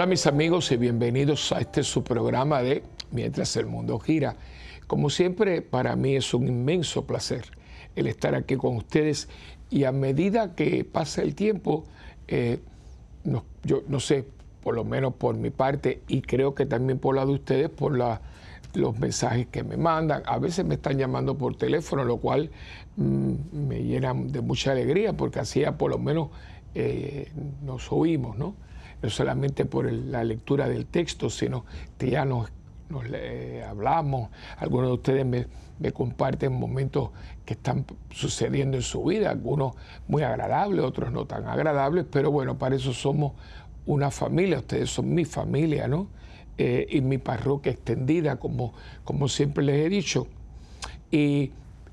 Hola mis amigos y bienvenidos a este su programa de Mientras el mundo gira. Como siempre, para mí es un inmenso placer el estar aquí con ustedes y a medida que pasa el tiempo, eh, yo no sé, por lo menos por mi parte y creo que también por la de ustedes, por los mensajes que me mandan. A veces me están llamando por teléfono, lo cual mm, me llena de mucha alegría porque así ya por lo menos eh, nos oímos, ¿no? No solamente por la lectura del texto, sino que ya nos, nos hablamos, algunos de ustedes me, comparten momentos que están sucediendo en su vida, algunos muy agradables, otros no tan agradables, pero bueno, para eso somos una familia, ustedes son mi familia, ¿no? Eh, y mi parroquia extendida, como, como siempre les he dicho. Y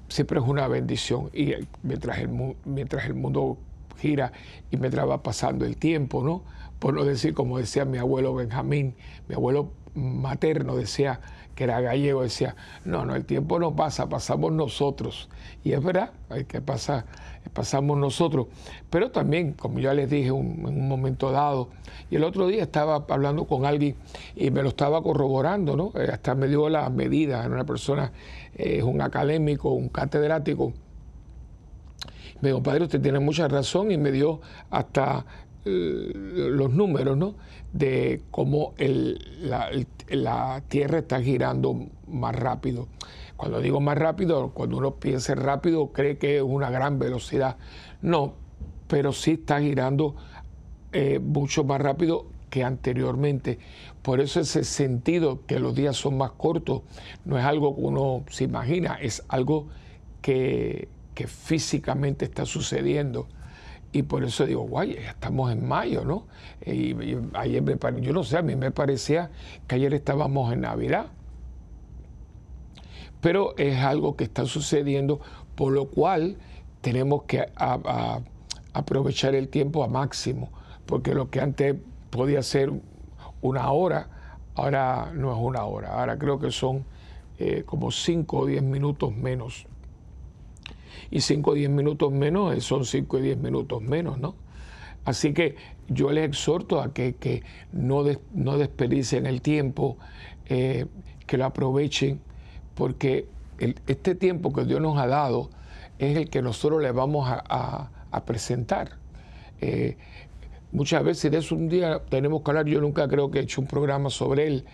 siempre es una bendición. Y mientras el, mientras el mundo gira y mientras va pasando el tiempo, ¿no? Por no decir como decía mi abuelo Benjamín, mi abuelo materno decía que era gallego, decía, no, no, el tiempo no pasa, pasamos nosotros. Y es verdad, hay que pasar, pasamos nosotros. Pero también, como ya les dije en un momento dado, y el otro día estaba hablando con alguien y me lo estaba corroborando, ¿no? Eh, hasta me dio las medidas, era una persona, es un académico, un catedrático. Me dijo, padre, usted tiene mucha razón y me dio hasta eh, los números ¿no? de cómo la, Tierra está girando más rápido. Cuando digo más rápido, cuando uno piensa rápido, cree que es una gran velocidad. No, pero sí está girando eh, mucho más rápido que anteriormente. Por eso ese sentido que los días son más cortos no es algo que uno se imagina, es algo que físicamente está sucediendo. Y por eso digo, guay, ya estamos en mayo, ¿no? Y, ayer me, yo no sé, a mí me parecía que ayer estábamos en Navidad. Pero es algo que está sucediendo, por lo cual tenemos que aprovechar el tiempo a máximo, porque lo que antes podía ser una hora, ahora no es una hora, ahora creo que son eh, como 5 o 10 minutos menos y 5 o 10 minutos menos eh, son 5 y 10 minutos menos, ¿no? Así que yo les exhorto a que, no, no desperdicien el tiempo, eh, que lo aprovechen, porque este tiempo que Dios nos ha dado es el que nosotros le vamos a, presentar. Eh, muchas veces de eso un día tenemos que hablar, yo nunca creo que he hecho un programa sobre él,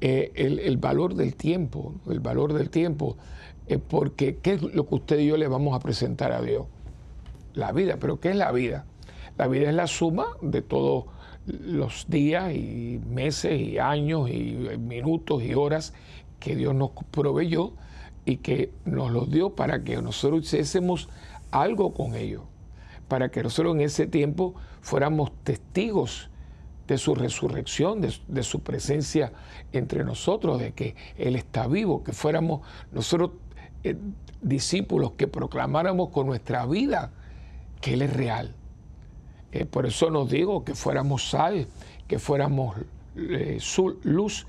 el, el, valor del tiempo, el valor del tiempo porque ¿qué es lo que usted y yo le vamos a presentar a Dios? La vida, pero ¿qué es la vida? La vida es la suma de todos los días y meses y años y minutos y horas que Dios nos proveyó y que nos los dio para que nosotros hiciésemos algo con ellos, para que nosotros en ese tiempo fuéramos testigos de su resurrección, de, de, su presencia entre nosotros, de que Él está vivo, que fuéramos nosotros eh, discípulos que proclamáramos con nuestra vida que Él es real. Eh, por eso nos digo que fuéramos sal, que fuéramos eh, luz,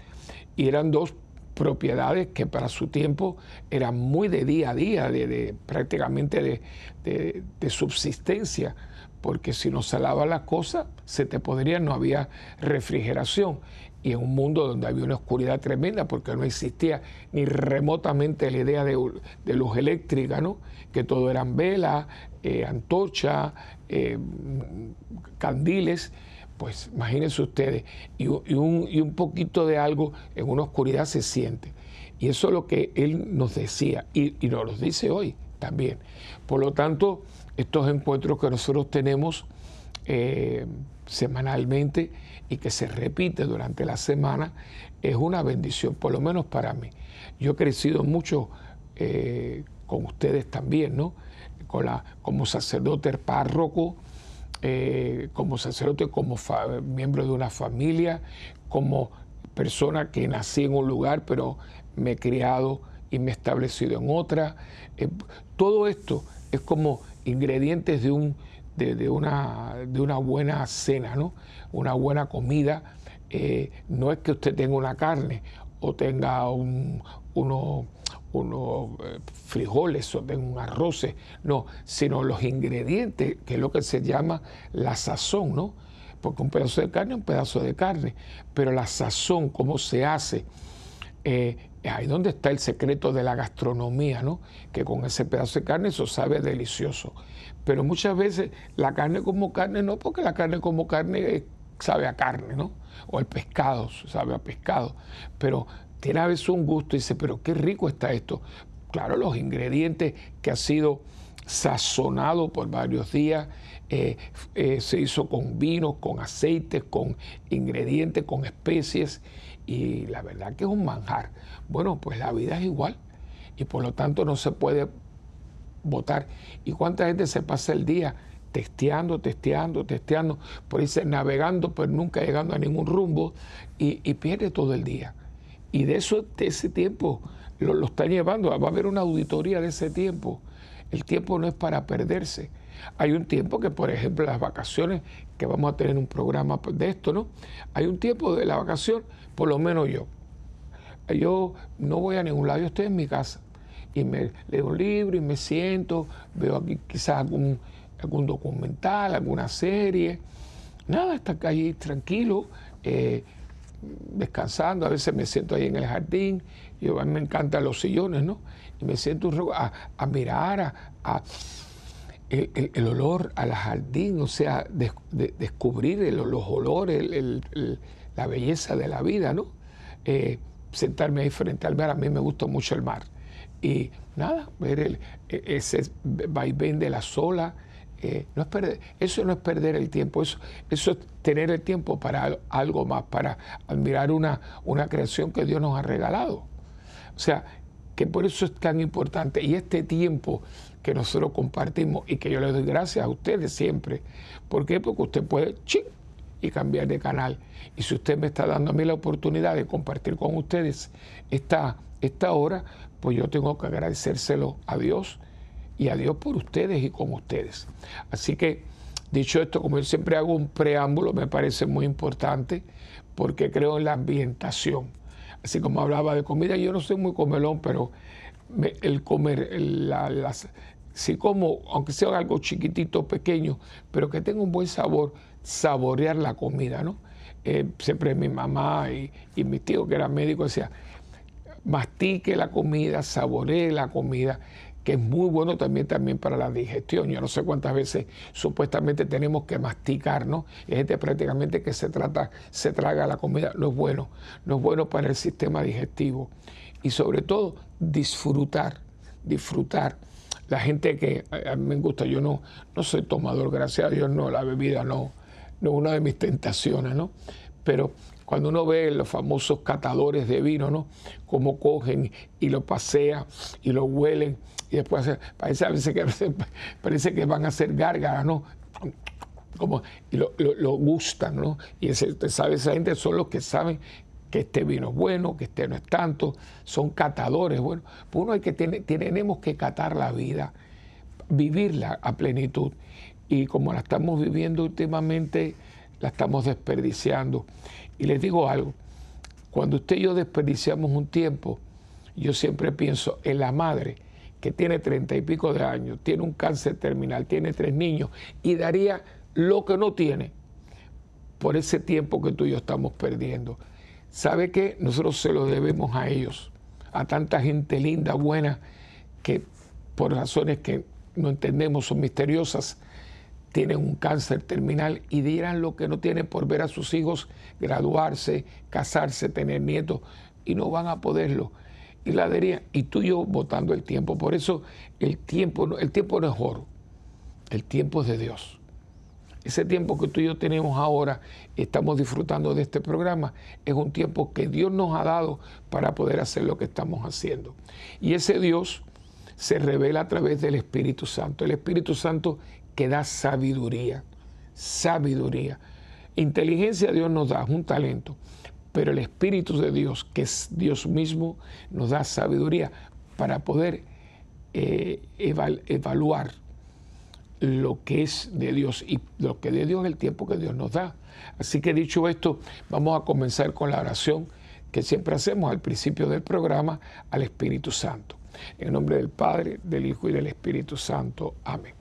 y eran dos propiedades que para su tiempo eran muy de día a día, de, prácticamente de, subsistencia, porque si no salaba la cosa, se te podría, no había refrigeración y en un mundo donde había una oscuridad tremenda porque no existía ni remotamente la idea de, luz eléctrica, ¿no? que todo eran velas, eh, eh, candiles, pues imagínense ustedes, y, un, y, un, poquito de algo en una oscuridad se siente. Y eso es lo que él nos decía y, nos lo dice hoy también. Por lo tanto, estos encuentros que nosotros tenemos eh, semanalmente, y que se repite durante la semana es una bendición, por lo menos para mí. Yo he crecido mucho eh, con ustedes también, ¿no? Con la, como sacerdote párroco, eh, como sacerdote, como miembro de una familia, como persona que nací en un lugar, pero me he criado y me he establecido en otra. Eh, todo esto es como ingredientes de un de, una, de una buena cena, ¿no? una buena comida. Eh, no es que usted tenga una carne o tenga un, uno, unos eh, frijoles o tengo un arroz, no, sino los ingredientes, que es lo que se llama la sazón, ¿no? Porque un pedazo de carne es un pedazo de carne, pero la sazón, cómo se hace, eh, ahí donde está el secreto de la gastronomía, ¿no? Que con ese pedazo de carne eso sabe delicioso. Pero muchas veces la carne como carne no, porque la carne como carne sabe a carne, ¿no? O el pescado sabe a pescado. Pero tiene a veces un gusto y dice, pero qué rico está esto. Claro, los ingredientes que ha sido sazonado por varios días, eh, eh, se hizo con vinos, con aceites, con ingredientes, con especies, y la verdad que es un manjar. Bueno, pues la vida es igual, y por lo tanto no se puede votar. ¿Y cuánta gente se pasa el día testeando, testeando, testeando, por irse navegando, pero nunca llegando a ningún rumbo, y, pierde todo el día? Y de eso, de ese tiempo, lo, lo están llevando. Va a haber una auditoría de ese tiempo. El tiempo no es para perderse. Hay un tiempo que, por ejemplo, las vacaciones, que vamos a tener un programa de esto, ¿no? Hay un tiempo de la vacación, por lo menos yo. Yo no voy a ningún lado, yo estoy en mi casa y me leo un y me siento, veo aquí quizás algún, algún documental, alguna serie. Nada, está allí tranquilo. Eh, descansando, a veces me siento ahí en el jardín, yo, a mí me encantan los sillones, ¿no? Y me siento a, mirar, a, el, olor al jardín, o sea, descubrir los olores, la belleza de la vida, ¿no? Eh, sentarme ahí frente al mar, a mí me gusta mucho el mar. Y nada, ver el, e, ese vaivén de la sola, eh, no es perder, eso no es perder el tiempo, eso, eso es tener el tiempo para algo más, para admirar una, una creación que Dios nos ha regalado. O sea, que por eso es tan importante. Y este tiempo que nosotros compartimos y que yo le doy gracias a ustedes siempre. ¿Por qué? Porque usted puede ching, y cambiar de canal. Y si usted me está dando a mí la oportunidad de compartir con ustedes esta, esta hora, pues yo tengo que agradecérselo a Dios y a Dios por ustedes y con ustedes. Así que, dicho esto, como yo siempre hago un preámbulo, me parece muy importante porque creo en la ambientación. Así como hablaba de comida, yo no soy muy comelón, pero el comer, las, si como, aunque sea algo chiquitito, pequeño, pero que tenga un buen sabor, saborear la comida, ¿no? Eh, siempre mi mamá y, y mi tío, que era médico, decía, mastique la comida, saboree la comida que es muy bueno también, también para la digestión. Yo no sé cuántas veces supuestamente tenemos que masticar, ¿no? Y gente prácticamente que se trata, se traga la comida, no es bueno, no es bueno para el sistema digestivo. Y sobre todo, disfrutar, disfrutar. La gente que a mí me gusta, yo no, no soy tomador, gracias a Dios, no, la bebida no, no es una de mis tentaciones, ¿no? Pero cuando uno ve los famosos catadores de vino, ¿no? Cómo cogen y lo pasean y lo huelen y después parece, a veces que, parece que van a hacer gárgaras, ¿no? Como, y lo, gustan, ¿no? Y ese, sabe, esa gente son los que saben que este vino es bueno, que este no es tanto, son catadores. Bueno, pues uno hay que tener, tenemos que catar la vida, vivirla a plenitud. Y como la estamos viviendo últimamente, la estamos desperdiciando. Y les digo algo, cuando usted y yo desperdiciamos un tiempo, yo siempre pienso en la madre que tiene treinta y pico de años, tiene un cáncer terminal, tiene tres niños y daría lo que no tiene por ese tiempo que tú y yo estamos perdiendo. ¿Sabe qué? Nosotros se lo debemos a ellos, a tanta gente linda, buena, que por razones que no entendemos son misteriosas, tienen un cáncer terminal y dirán lo que no tienen por ver a sus hijos graduarse, casarse, tener nietos y no van a poderlo y la diría, y tú y yo votando el tiempo. Por eso el tiempo, el tiempo no es oro, el tiempo es de Dios. Ese tiempo que tú y yo tenemos ahora, estamos disfrutando de este programa, es un tiempo que Dios nos ha dado para poder hacer lo que estamos haciendo. Y ese Dios se revela a través del Espíritu Santo. El Espíritu Santo que da sabiduría, sabiduría. Inteligencia Dios nos da, es un talento pero el Espíritu de Dios, que es Dios mismo, nos da sabiduría para poder eh, evaluar lo que es de Dios y lo que de Dios es el tiempo que Dios nos da. Así que dicho esto, vamos a comenzar con la oración que siempre hacemos al principio del programa al Espíritu Santo. En nombre del Padre, del Hijo y del Espíritu Santo. Amén.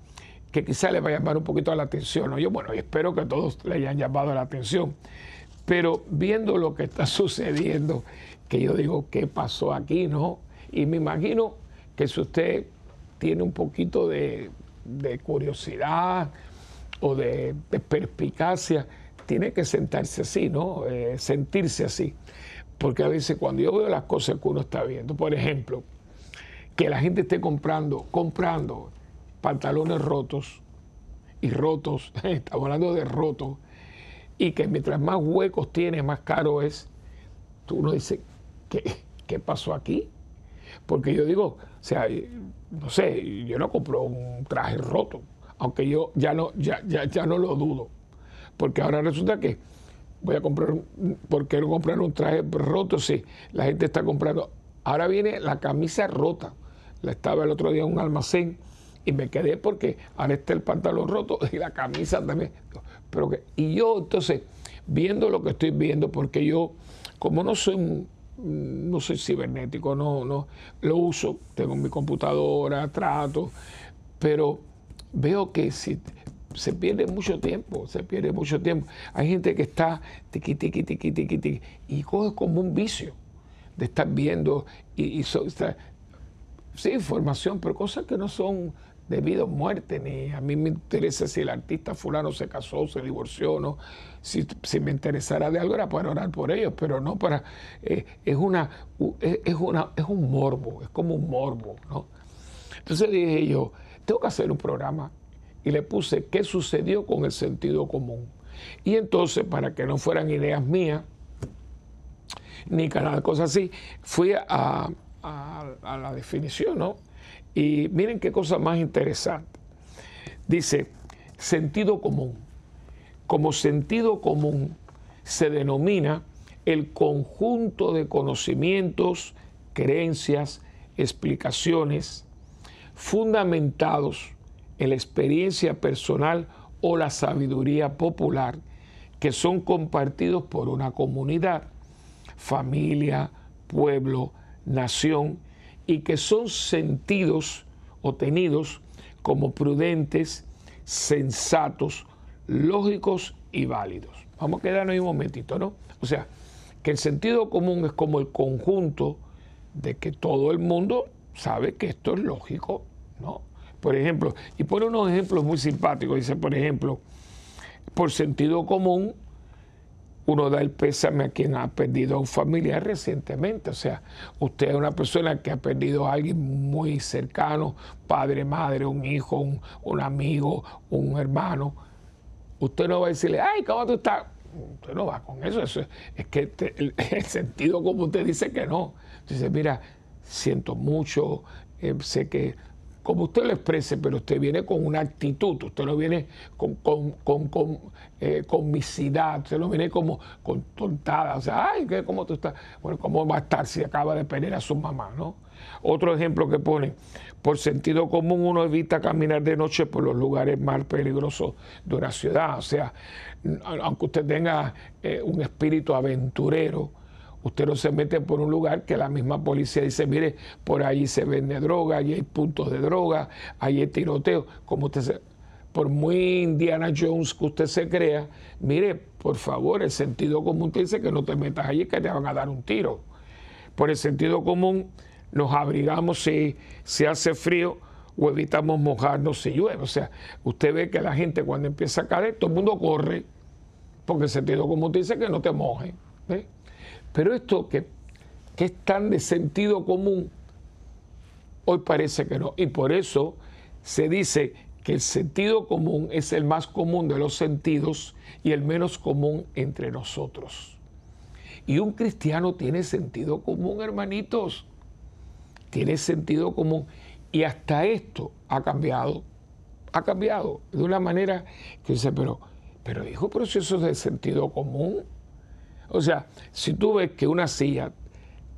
que quizá les va a llamar un poquito la atención. Yo, bueno, espero que todos le hayan llamado la atención. Pero viendo lo que está sucediendo, que yo digo, ¿qué pasó aquí? ¿No? Y me imagino que si usted tiene un poquito de, curiosidad o de, perspicacia, tiene que sentarse así, ¿no? Eh, sentirse así. Porque a veces cuando yo veo las cosas que uno está viendo, por ejemplo, que la gente esté comprando, comprando pantalones rotos y rotos, estamos hablando de rotos, y que mientras más huecos tiene, más caro es, tú uno dice, ¿qué, qué pasó aquí? Porque yo digo, o sea, no sé, yo no compro un traje roto, aunque yo ya no, ya, ya, ya no lo dudo. Porque ahora resulta que voy a comprar, ¿por qué no comprar un traje roto? Sí, la gente está comprando. Ahora viene la camisa rota. La estaba el otro día en un almacén y me quedé porque ahora está el pantalón roto y la camisa también. Pero que, y yo entonces, viendo lo que estoy viendo, porque yo, como no soy no soy cibernético, no, no, lo uso, tengo mi computadora, trato, pero veo que si se pierde mucho tiempo, se pierde mucho tiempo. Hay gente que está tiqui, tiqui, tiqui, tiqui, tiqui, y coge como un vicio de estar viendo y, y sí, información, pero cosas que no son debido a muerte, ni a mí me interesa si el artista fulano se casó, se divorció, no. Si, me interesara de algo era para orar por ellos, pero no para. Eh, es, una, es, una, es un morbo, es como un morbo, ¿no? Entonces dije yo, tengo que hacer un programa y le puse qué sucedió con el sentido común. Y entonces, para que no fueran ideas mías, ni cada cosa así, fui a, a la definición, ¿no? Y miren qué cosa más interesante. Dice, sentido común. Como sentido común se denomina el conjunto de conocimientos, creencias, explicaciones fundamentados en la experiencia personal o la sabiduría popular que son compartidos por una comunidad, familia, pueblo, nación y que son sentidos o tenidos como prudentes, sensatos, lógicos y válidos. Vamos a quedarnos ahí un momentito, ¿no? O sea, que el sentido común es como el conjunto de que todo el mundo sabe que esto es lógico, ¿no? Por ejemplo, y pone unos ejemplos muy simpáticos, dice, por ejemplo, por sentido común, uno da el pésame a quien ha perdido a un familiar recientemente. O sea, usted es una persona que ha perdido a alguien muy cercano, padre, madre, un hijo, un, amigo, un hermano. Usted no va a decirle, ay, ¿cómo tú estás? Usted no va con eso. eso es que el, sentido como usted dice que no. Dice, mira, siento mucho, eh, sé que como usted lo exprese, pero usted viene con una actitud, usted no viene con, con, con, con eh, usted no viene como con tontada, o sea, ay, ¿cómo tú estás? Bueno, ¿cómo va a estar si acaba de perder a su mamá, no? Otro ejemplo que pone, por sentido común uno evita caminar de noche por los lugares más peligrosos de una ciudad, o sea, aunque usted tenga eh, un espíritu aventurero, Usted no se mete por un lugar que la misma policía dice, mire, por ahí se vende droga, ahí hay puntos de droga, ahí hay tiroteo. Como usted se, por muy Indiana Jones que usted se crea, mire, por favor, el sentido común te dice que no te metas allí, que te van a dar un tiro. Por el sentido común nos abrigamos si, si hace frío o evitamos mojarnos si llueve. O sea, usted ve que la gente cuando empieza a caer, todo el mundo corre, porque el sentido común dice que no te moje. Pero esto que, es tan de sentido común, hoy parece que no. Y por eso se dice que el sentido común es el más común de los sentidos y el menos común entre nosotros. Y un cristiano tiene sentido común, hermanitos. Tiene sentido común. Y hasta esto ha cambiado. Ha cambiado de una manera que dice, pero, pero hijo, pero si eso es de sentido común. O sea, si tú ves que una silla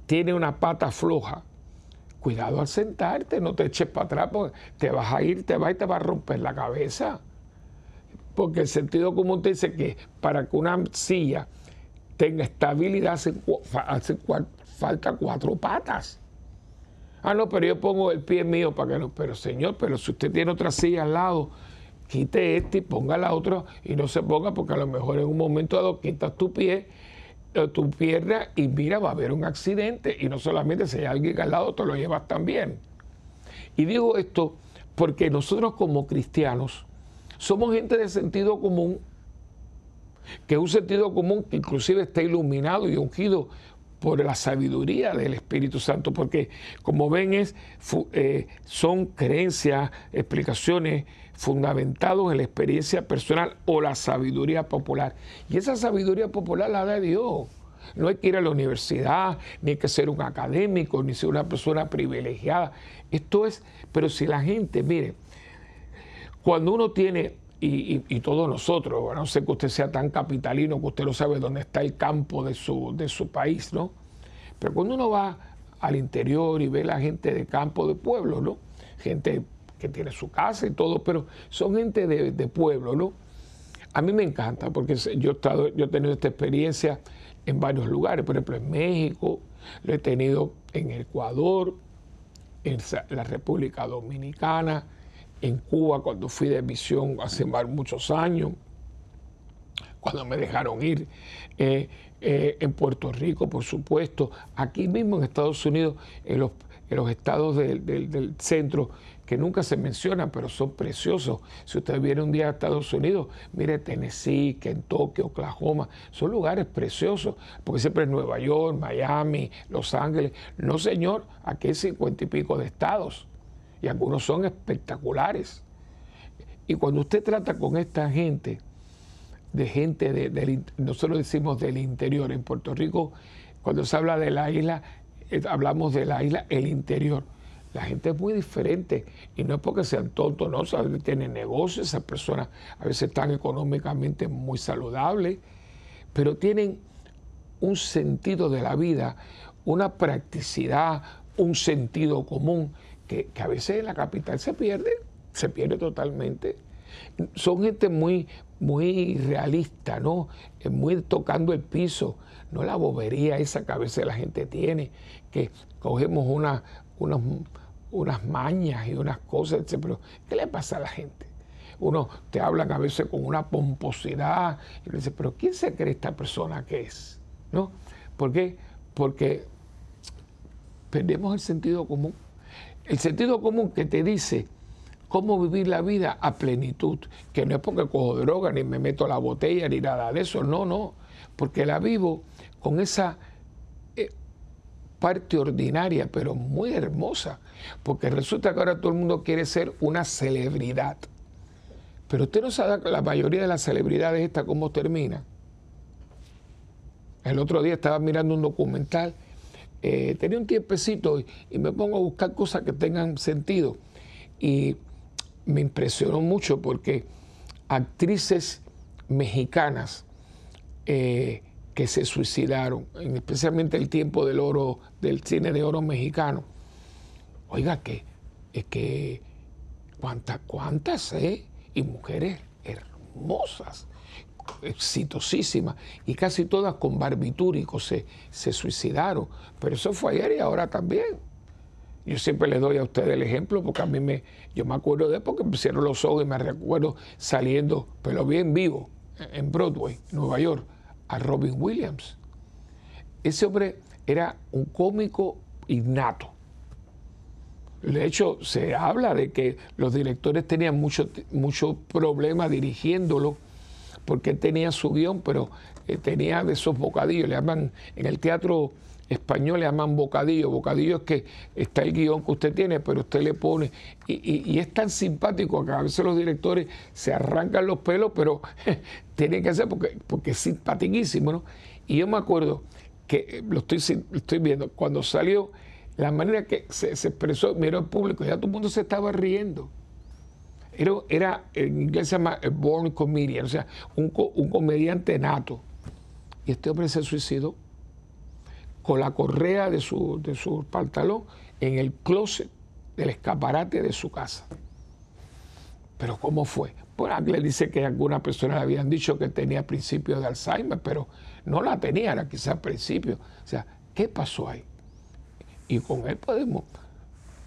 tiene una pata floja, cuidado al sentarte, no te eches para atrás, porque te vas a ir, te vas y te va a romper la cabeza. Porque el sentido común te dice que para que una silla tenga estabilidad hace, hace falta cuatro patas. Ah, no, pero yo pongo el pie mío para que no. Pero señor, pero si usted tiene otra silla al lado, quite este y ponga la otra y no se ponga porque a lo mejor en un momento dado quitas tu pie, tu pierna y mira, va a haber un accidente. Y no solamente si hay alguien al lado, te lo llevas también. Y digo esto porque nosotros como cristianos somos gente de sentido común, que es un sentido común que inclusive está iluminado y ungido por la sabiduría del Espíritu Santo, porque como ven es, eh, son creencias, explicaciones fundamentados en la experiencia personal o la sabiduría popular. Y esa sabiduría popular la da Dios. No hay que ir a la universidad, ni hay que ser un académico, ni ser una persona privilegiada. Esto es, pero si la gente, mire, cuando uno tiene, y, todos nosotros, no sé que usted sea tan capitalino que usted no sabe dónde está el campo de su, de su país, ¿no? Pero cuando uno va al interior y ve la gente de campo, de pueblo, ¿no? Gente que tiene su casa y todo, pero son gente de, pueblo, ¿no? A mí me encanta porque yo he, estado, yo he tenido esta experiencia en varios lugares, por ejemplo en México, lo he tenido en Ecuador, en la República Dominicana, en Cuba cuando fui de misión hace muchos años, cuando me dejaron ir, eh, eh, en Puerto Rico, por supuesto, aquí mismo en Estados Unidos, en los estados del centro, nunca se mencionan, pero son preciosos. Si usted viene un día a Estados Unidos, mire Tennessee, Kentucky, Oklahoma, son lugares preciosos, porque siempre es Nueva York, Miami, Los Ángeles. No, señor, aquí hay cincuenta y pico de estados y algunos son espectaculares. Y cuando usted trata con esta gente, de gente, de, nosotros decimos del interior, en Puerto Rico, cuando se habla de la isla, eh, hablamos de la isla, el interior. La gente es muy diferente y no es porque sean tontos, no, o tienen negocios, esas personas a veces están económicamente muy saludables, pero tienen un sentido de la vida, una practicidad, un sentido común que, a veces en la capital se pierde, se pierde totalmente. Son gente muy, muy realista, ¿no? Muy tocando el piso, no la bobería esa que a veces la gente tiene, que cogemos una, unas mañas y unas cosas, pero ¿qué le pasa a la gente? Uno te hablan a veces con una pomposidad y le dice, pero ¿quién se cree esta persona que es? ¿No? ¿Por qué? Porque perdemos el sentido común. El sentido común que te dice cómo vivir la vida a plenitud, que no es porque cojo droga, ni me meto a la botella, ni nada de eso, no, no, porque la vivo con esa parte ordinaria, pero muy hermosa, porque resulta que ahora todo el mundo quiere ser una celebridad. Pero usted no sabe la mayoría de las celebridades esta cómo termina. El otro día estaba mirando un documental eh, tenía un tiempecito y, me pongo a buscar cosas que tengan sentido. Y me impresionó mucho porque actrices mexicanas eh, que se suicidaron, especialmente el tiempo del oro, del cine de oro mexicano. Oiga, que es que cuántas, cuántas, ¿eh? Y mujeres hermosas exitosísimas y casi todas con barbitúricos se, se suicidaron. Pero eso fue ayer y ahora también. Yo siempre les doy a ustedes el ejemplo porque a mí me, yo me acuerdo de porque me cierro los ojos y me recuerdo saliendo, pero bien vivo, en Broadway, Nueva York, a Robin Williams. Ese hombre era un cómico innato. De hecho, se habla de que los directores tenían mucho, mucho problema dirigiéndolo porque tenía su guion, pero eh, tenía de esos bocadillos, le llaman en el teatro español le llaman bocadillo. Bocadillo es que está el guion que usted tiene, pero usted le pone. Y, es tan simpático que a veces los directores se arrancan los pelos, pero tienen que hacer porque, porque es simpaticísimo, ¿no? Y yo me acuerdo que eh, lo estoy, estoy viendo, cuando salió, la manera que se, expresó, miró al público, ya todo el mundo se estaba riendo. Era, era en inglés se llama a born comedian, o sea, un, un comediante nato. Y este hombre se suicidó con la correa de su, de pantalón en el closet del escaparate de su casa. Pero ¿cómo fue? Pues le dice que algunas personas le habían dicho que tenía principios de Alzheimer, pero no la tenía, era quizás principio. O sea, ¿qué pasó ahí? Y con él podemos.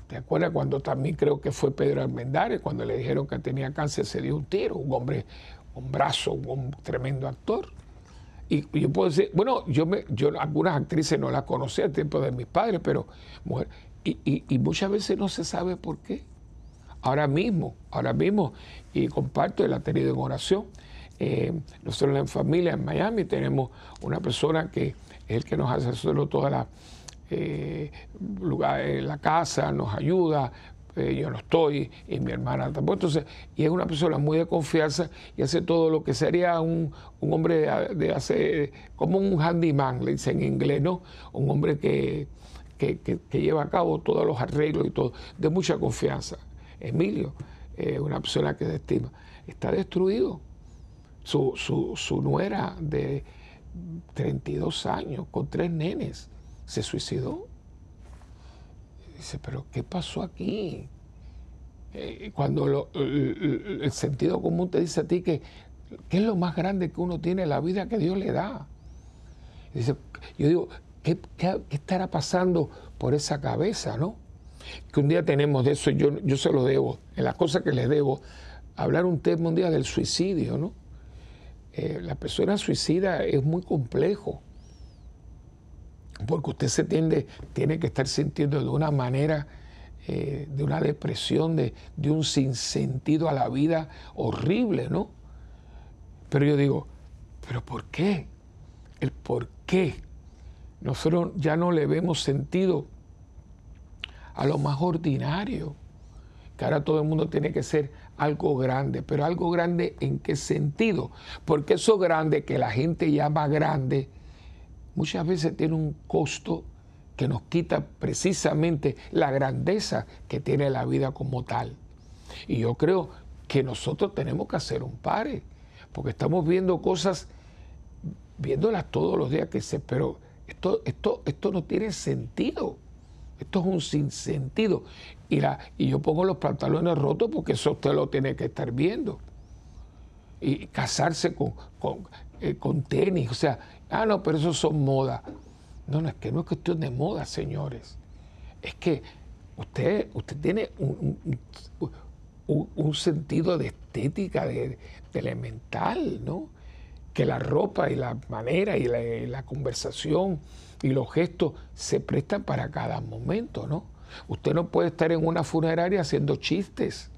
¿Te acuerdas cuando también creo que fue Pedro Almendares, cuando le dijeron que tenía cáncer, se dio un tiro, un hombre, un brazo, un tremendo actor? Y, yo puedo decir, bueno, yo, me, yo algunas actrices no las conocí al tiempo de mis padres, pero mujer, y, y, muchas veces no se sabe por qué. Ahora mismo, ahora mismo, y comparto, la ha tenido en oración. Eh, nosotros en familia en Miami tenemos una persona que es el que nos hace solo toda la, eh, lugar, la casa, nos ayuda, eh, yo no estoy y mi hermana tampoco. Entonces, y es una persona muy de confianza y hace todo lo que sería un, hombre de, hacer, como un handyman, le dicen en inglés, ¿no? Un hombre que, lleva a cabo todos los arreglos y todo, de mucha confianza. Emilio, eh, una persona que de estima, está destruido. Su, su, su nuera de 32 años, con tres nenes, se suicidó. Dice, pero ¿qué pasó aquí? Eh, cuando el, sentido común te dice a ti que ¿qué es lo más grande que uno tiene en la vida que Dios le da? Dice, yo digo, ¿qué, estará pasando por esa cabeza, no? Que un día tenemos de eso, yo, yo se lo debo, en las cosas que les debo, hablar un tema un día del suicidio, ¿no? Eh, la persona suicida es muy complejo porque usted se tiende, tiene que estar sintiendo de una manera, eh, de una depresión, de, de, un sinsentido a la vida horrible, ¿no? Pero yo digo, ¿pero por qué? El por qué. Nosotros ya no le vemos sentido a lo más ordinario, que ahora todo el mundo tiene que ser algo grande, pero algo grande en qué sentido? Porque eso grande que la gente llama grande, muchas veces tiene un costo que nos quita precisamente la grandeza que tiene la vida como tal. Y yo creo que nosotros tenemos que hacer un pare, porque estamos viendo cosas, viéndolas todos los días que se, pero esto, esto, esto no tiene sentido. Esto es un sinsentido. Y, la, y yo pongo los pantalones rotos porque eso usted lo tiene que estar viendo. Y casarse con, con, eh, con tenis, o sea, Ah, no, pero eso son modas. No, no, es que no es cuestión de moda, señores. Es que usted, usted tiene un, sentido de estética, de, elemental, ¿no? Que la ropa y la manera y la, conversación y los gestos se prestan para cada momento, ¿no? Usted no puede estar en una funeraria haciendo chistes,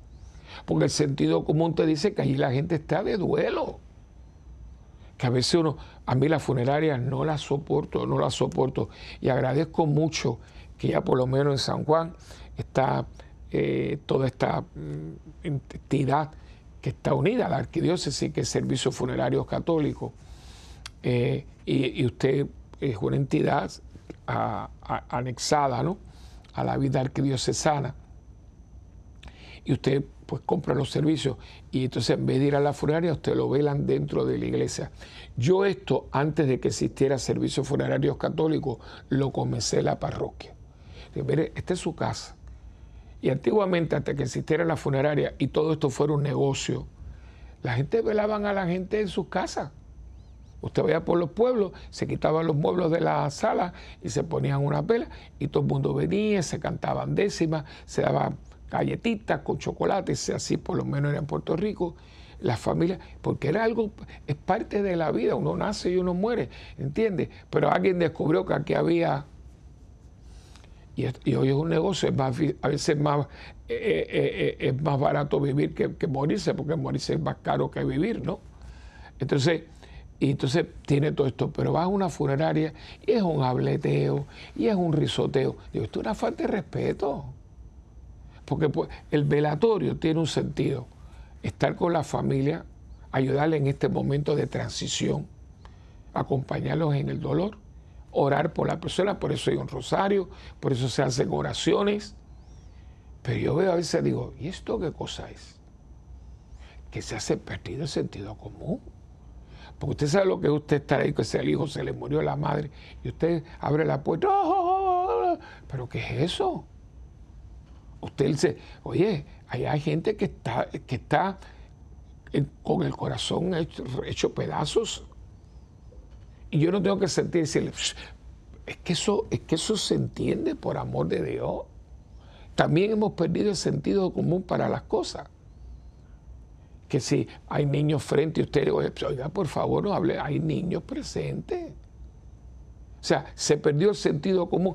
porque el sentido común te dice que allí la gente está de duelo que a veces uno, a mí la funeraria no la soporto, no la soporto. Y agradezco mucho que ya por lo menos en San Juan está eh, toda esta mm, entidad que está unida a la arquidiócesis, que es Servicio Funerario Católico. Eh, y, usted es una entidad anexada ¿no? a la vida arquidiocesana. Y usted pues compra los servicios y entonces en vez de ir a la funeraria, usted lo velan dentro de la iglesia. Yo esto, antes de que existiera servicios funerarios católicos, lo comencé en la parroquia. Mire, esta es su casa. Y antiguamente, antes que existiera la funeraria y todo esto fuera un negocio, la gente velaban a la gente en sus casas. Usted veía por los pueblos, se quitaban los muebles de la sala y se ponían una vela y todo el mundo venía, se cantaban décimas, se daban galletitas con chocolates, así por lo menos era en Puerto Rico, la familia, porque era algo, es parte de la vida, uno nace y uno muere, ¿entiendes? Pero alguien descubrió que aquí había, Y, hoy es un negocio, a veces más, eh, eh, eh, es más barato vivir que, morirse, porque morirse es más caro que vivir, ¿no? Entonces, y entonces tiene todo esto, pero vas a una funeraria y es un hableteo y es un risoteo. Digo, esto es una falta de respeto. Porque pues, el velatorio tiene un sentido. Estar con la familia, ayudarle en este momento de transición, acompañarlos en el dolor orar por la persona, por eso hay un rosario, por eso se hacen oraciones. Pero yo veo a veces digo, ¿y esto qué cosa es? Que se hace perdido el sentido común. Porque usted sabe lo que es usted estar ahí, que si el hijo se le murió la madre, y usted abre la puerta, ¡Oh! ¿pero qué es eso? Usted dice, oye, hay gente que está, que está con el corazón hecho, pedazos y yo no tengo que sentir decirle, es que, eso, es que eso se entiende por amor de Dios. También hemos perdido el sentido común para las cosas. Que si hay niños frente a usted, oiga, por favor, no hable, hay niños presentes. O sea, se perdió el sentido común.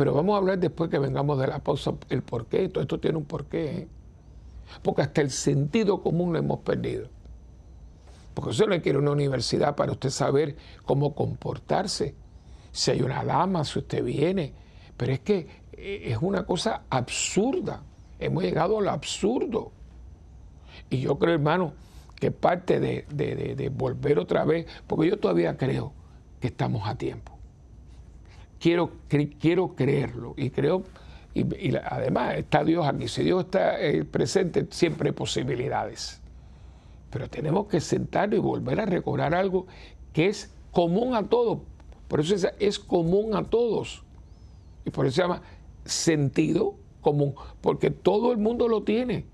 Pero vamos a hablar después que vengamos de la pausa el porqué. Todo esto tiene un porqué. ¿eh? Porque hasta el sentido común lo hemos perdido. Porque usted no quiere una universidad para usted saber cómo comportarse. Si hay una dama, si usted viene. Pero es que eh, es una cosa absurda. Hemos llegado a lo absurdo. Y yo creo, hermano, que parte de, volver otra vez, porque yo todavía creo que estamos a tiempo. Quiero, quiero creerlo y creo, y, además está Dios aquí. Si Dios está eh, presente, siempre hay posibilidades. Pero tenemos que sentarnos y volver a recordar algo que es común a todos. Por eso es, común a todos. Y por eso se llama sentido común, porque todo el mundo lo tiene.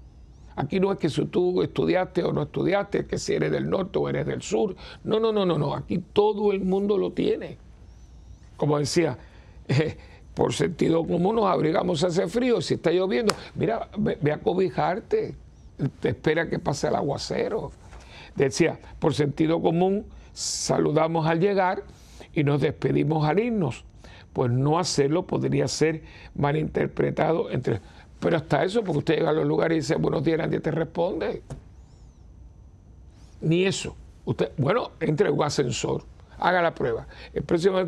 Aquí no es que si tú estudiaste o no estudiaste, que si eres del norte o eres del sur. No, no, no, no, no. Aquí todo el mundo lo tiene. Como decía, eh, por sentido común nos abrigamos hace frío. Si está lloviendo, mira, ve a cobijarte te espera que pase el aguacero. Decía, por sentido común, saludamos al llegar y nos despedimos al irnos. Pues no hacerlo podría ser malinterpretado entre... Pero hasta eso, porque usted llega a los lugares y dice buenos días, nadie te responde. Ni eso. Usted, bueno, entre un ascensor, haga la prueba. El próximo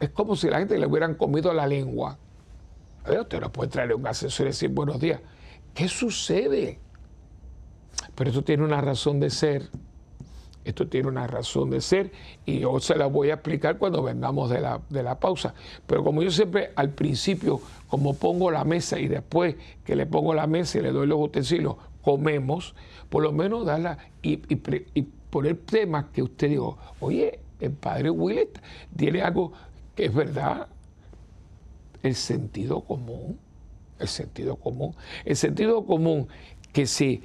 es como si la gente le hubieran comido la lengua. usted no puede traer un ascensor y decir buenos días. ¿Qué sucede? Pero esto tiene una razón de ser. Esto tiene una razón de ser y yo se la voy a explicar cuando vengamos de la, de la pausa. Pero como yo siempre al principio, como pongo la mesa y después que le pongo la mesa y le doy los utensilios, comemos, por lo menos darla y, y, poner temas que usted diga, oye, el padre Willett tiene algo que es verdad, el sentido común el sentido común. El sentido común que si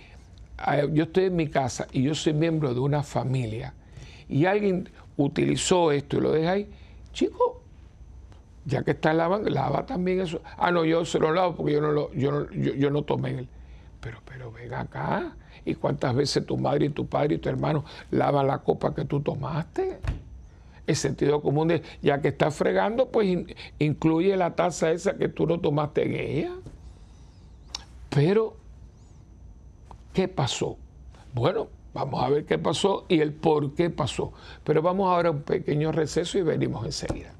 ah, yo estoy en mi casa y yo soy miembro de una familia y alguien utilizó esto y lo deja ahí, chico, ya que está lavando, lava también eso. Ah, no, yo se lo lavo porque yo no, lo, yo, yo, no tomé él. Pero, pero ven acá. ¿Y cuántas veces tu madre y tu padre y tu hermano lavan la copa que tú tomaste? Sentido común de, ya que estás fregando, pues incluye la taza esa que tú no tomaste en ella. Pero, ¿qué pasó? Bueno, vamos a ver qué pasó y el por qué pasó. Pero vamos ahora a un pequeño receso y venimos enseguida.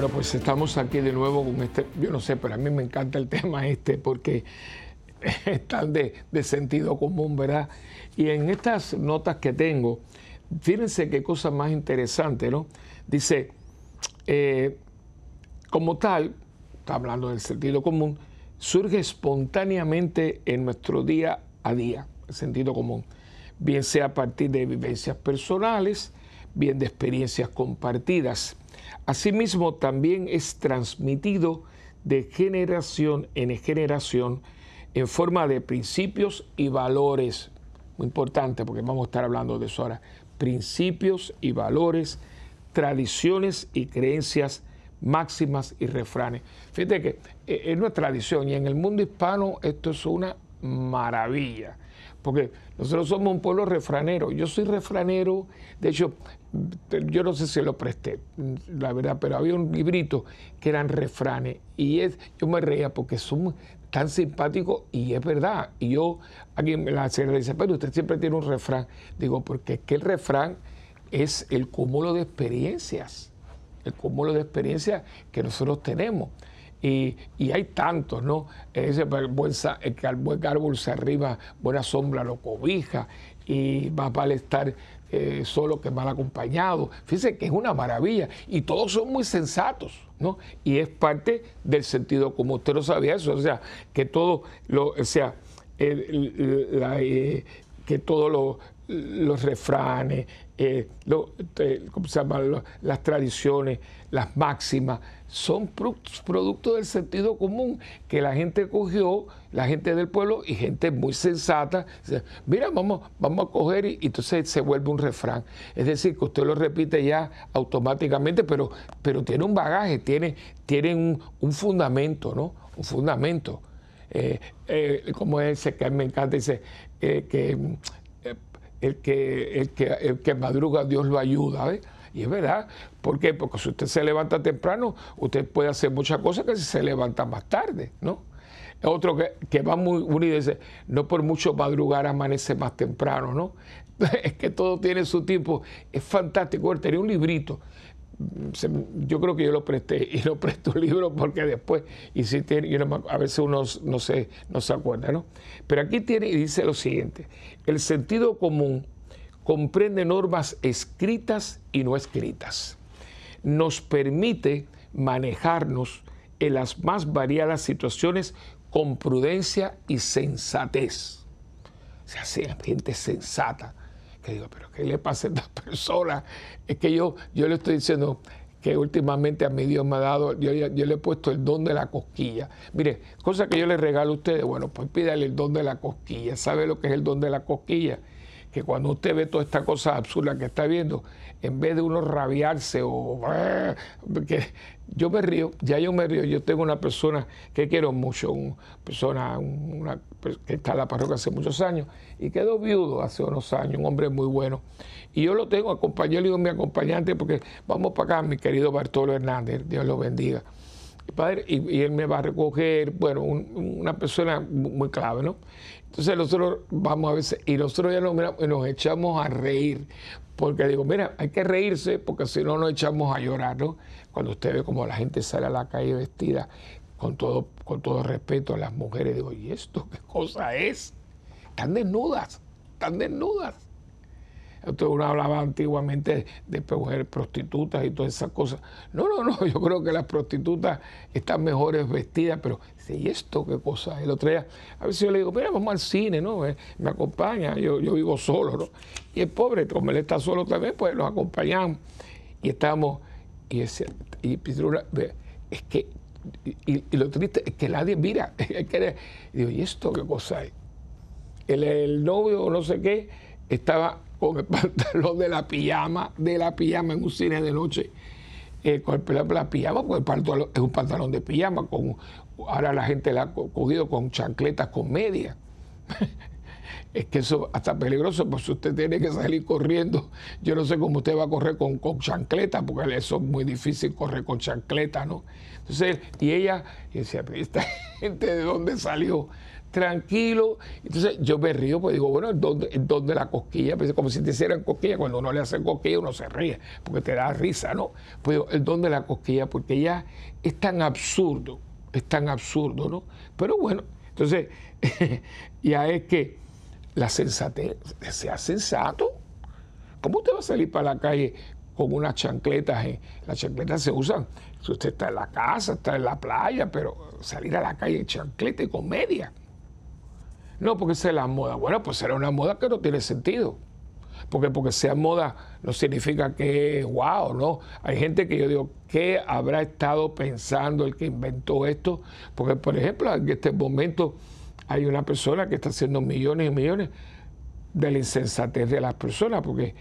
Bueno, pues estamos aquí de nuevo con este, yo no sé, pero a mí me encanta el tema este porque es tan de, sentido común, ¿verdad? Y en estas notas que tengo, fíjense qué cosa más interesante, ¿no? Dice, eh, como tal, está hablando del sentido común, surge espontáneamente en nuestro día a día, el sentido común, bien sea a partir de vivencias personales, bien de experiencias compartidas. Asimismo, también es transmitido de generación en generación en forma de principios y valores. Muy importante porque vamos a estar hablando de eso ahora. principios y valores, tradiciones y creencias máximas y refranes. Fíjate que eh, es nuestra tradición y en el mundo hispano esto es una maravilla, porque nosotros somos un pueblo refranero. Yo soy refranero, de hecho, yo no sé si lo presté, la verdad, pero había un librito que eran refranes y es, yo me reía porque son tan simpáticos y es verdad. Y yo, alguien me la señora dice, pero usted siempre tiene un refrán. Digo, porque es que el refrán es el cúmulo de experiencias, el cúmulo de experiencias que nosotros tenemos. Y, hay tantos, ¿no? Ese, buen, el que al buen árbol se arriba, buena sombra lo cobija, y más vale estar eh, solo que mal acompañado. Fíjense que es una maravilla, y todos son muy sensatos, ¿no? Y es parte del sentido como usted no sabía eso, o sea, que todo lo, o sea, eh, que todos los refranes, eh, las tradiciones, las máximas, son producto del sentido común que la gente cogió, la gente del pueblo y gente muy sensata. Mira, vamos, vamos a coger y, entonces se vuelve un refrán. Es decir, que usted lo repite ya automáticamente, pero, pero tiene un bagaje, tiene, tiene un, fundamento, ¿no? Un fundamento. Eh, eh, como ese que me encanta, dice que el que, el que, que madruga Dios lo ayuda. Y es verdad. ¿Por qué? Porque si usted se levanta temprano, usted puede hacer muchas cosas que si se levanta más tarde, ¿no? Otro que, que va muy unido dice, no por mucho madrugar amanece más temprano, ¿no? Es que todo tiene su tiempo. Es fantástico. Tenía un librito yo creo que yo lo presté y lo presto un libro porque después, y si tiene, a veces uno no se, no se acuerda, ¿no? Pero aquí tiene y dice lo siguiente, el sentido común comprende normas escritas y no escritas. Nos permite manejarnos en las más variadas situaciones con prudencia y sensatez. O sea, gente sensata que digo, pero ¿qué le pasa a esta persona? Es que yo, yo le estoy diciendo que últimamente a mi Dios me ha dado, yo, yo le he puesto el don de la cosquilla. Mire, cosa que yo le regalo a ustedes, bueno, pues pídale el don de la cosquilla. ¿Sabe lo que es el don de la cosquilla? Que cuando usted ve toda esta cosa absurda que está viendo, en vez de uno rabiarse o que yo me río, ya yo me río, yo tengo una persona que quiero mucho, una persona una, que está en la parroquia hace muchos años y quedó viudo hace unos años, un hombre muy bueno. Y yo lo tengo acompañado, digo mi acompañante porque vamos para acá, mi querido Bartolo Hernández, Dios lo bendiga. Padre, y, él me va a recoger, bueno, una persona muy clave, ¿no? Entonces nosotros vamos a veces, y nosotros ya nos, nos echamos a reír, porque digo, mira, hay que reírse porque si no nos echamos a llorar, ¿no? Cuando usted ve como la gente sale a la calle vestida con todo, con todo respeto a las mujeres, digo, ¿y esto qué cosa es? Están desnudas, están desnudas. Uno hablaba antiguamente de mujeres prostitutas y todas esas cosas. No, no, no, yo creo que las prostitutas están mejores vestidas, pero ¿y esto qué cosa? El otro día, a veces yo le digo, mira, vamos al cine, ¿no? Eh, me acompaña, yo, yo vivo solo, ¿no? Y el pobre, como él está solo también, pues los acompañamos. Y estamos, y, ese, y es que, y, lo triste es que nadie mira, es que, y digo, ¿y esto qué cosa es? El, el novio, no sé qué, estaba con el pantalón de la pijama, de la pijama en un cine de noche, eh, con el, la pijama, pues es un pantalón de pijama, con, ahora la gente la ha cogido con chancletas con media. es que eso hasta peligroso, pues usted tiene que salir corriendo. Yo no sé cómo usted va a correr con, con porque eso es muy difícil correr con chancleta, ¿no? Entonces, y ella y decía, ¿esta gente de dónde salió? Tranquilo. Entonces yo me río, pues digo, bueno, ¿el don, de la cosquilla? Pues, como si te hicieran cosquilla, cuando uno le hace cosquilla uno se ríe, porque te da risa, ¿no? Pues digo, el don de la cosquilla, porque ya es tan absurdo, es tan absurdo, ¿no? Pero bueno, entonces ya es que la sensatez, sea sensato. ¿Cómo usted va a salir para la calle con unas chancletas? Las chancletas se usan si usted está en la casa, está en la playa, pero salir a la calle chancleta y con media no, porque esa es la moda. Bueno, pues será una moda que no tiene sentido. Porque porque sea moda no significa que wow, ¿no? Hay gente que yo digo, ¿qué habrá estado pensando el que inventó esto? Porque, por ejemplo, en este momento hay una persona que está haciendo millones y millones de la insensatez de las personas, porque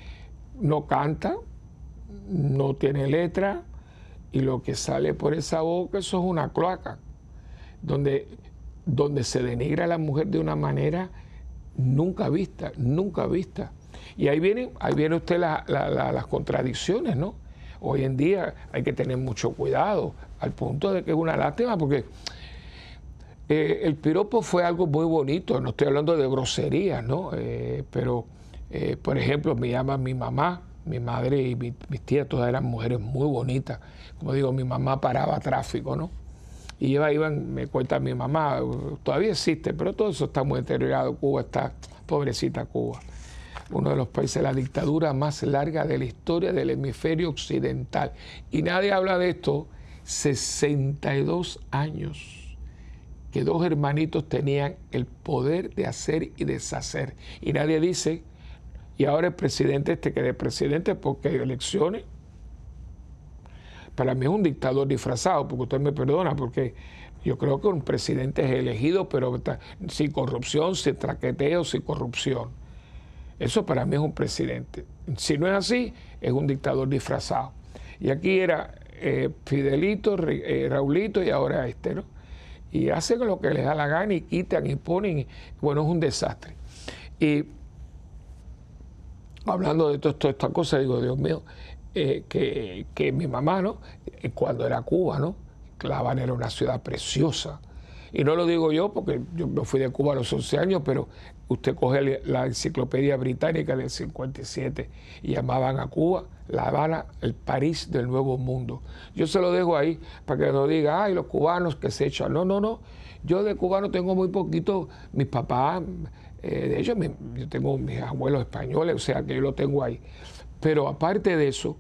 no canta, no tiene letra, y lo que sale por esa boca, eso es una cloaca, donde, donde se denigra a la mujer de una manera nunca vista, nunca vista. Y ahí viene, ahí viene usted las contradicciones, ¿no? Hoy en día hay que tener mucho cuidado, al punto de que es una lástima, porque eh, el piropo fue algo muy bonito, no estoy hablando de grosería, ¿no? Eh, pero, eh, por ejemplo, me llama mi mamá, mi madre y mis tías, todas eran mujeres muy bonitas. Como digo, mi mamá paraba tráfico, ¿no? Y iban, me cuenta mi mamá, todavía existe, pero todo eso está muy deteriorado. Cuba está, pobrecita Cuba, uno de los países, la dictadura más larga de la historia del hemisferio occidental. Y nadie habla de esto, 62 años, que dos hermanitos tenían el poder de hacer y deshacer. Y nadie dice y ahora el presidente este que de presidente porque hay elecciones. Para mí es un dictador disfrazado, porque usted me perdona, porque yo creo que un presidente es elegido, pero sin corrupción, sin traqueteo, sin corrupción. Eso para mí es un presidente. Si no es así, es un dictador disfrazado. Y aquí era eh, Fidelito, eh, Raulito y ahora este, ¿no? Y hacen lo que les da la gana y quitan y ponen. Bueno, es un desastre. Y hablando de todas estas cosas, digo, Dios mío, eh, que, mi mamá, ¿no? Eh, cuando era Cuba, ¿no? La Habana era una ciudad preciosa. Y no lo digo yo porque yo me fui de Cuba a los 11 años, pero usted coge la enciclopedia británica del 57 y llamaban a Cuba La Habana el París del Nuevo Mundo. Yo se lo dejo ahí para que no diga, ay, los cubanos que se echan. No, no, no. Yo de cubano tengo muy poquito. Mis papás eh, de hecho, yo tengo mis abuelos españoles, o sea que yo lo tengo ahí. Pero aparte de eso,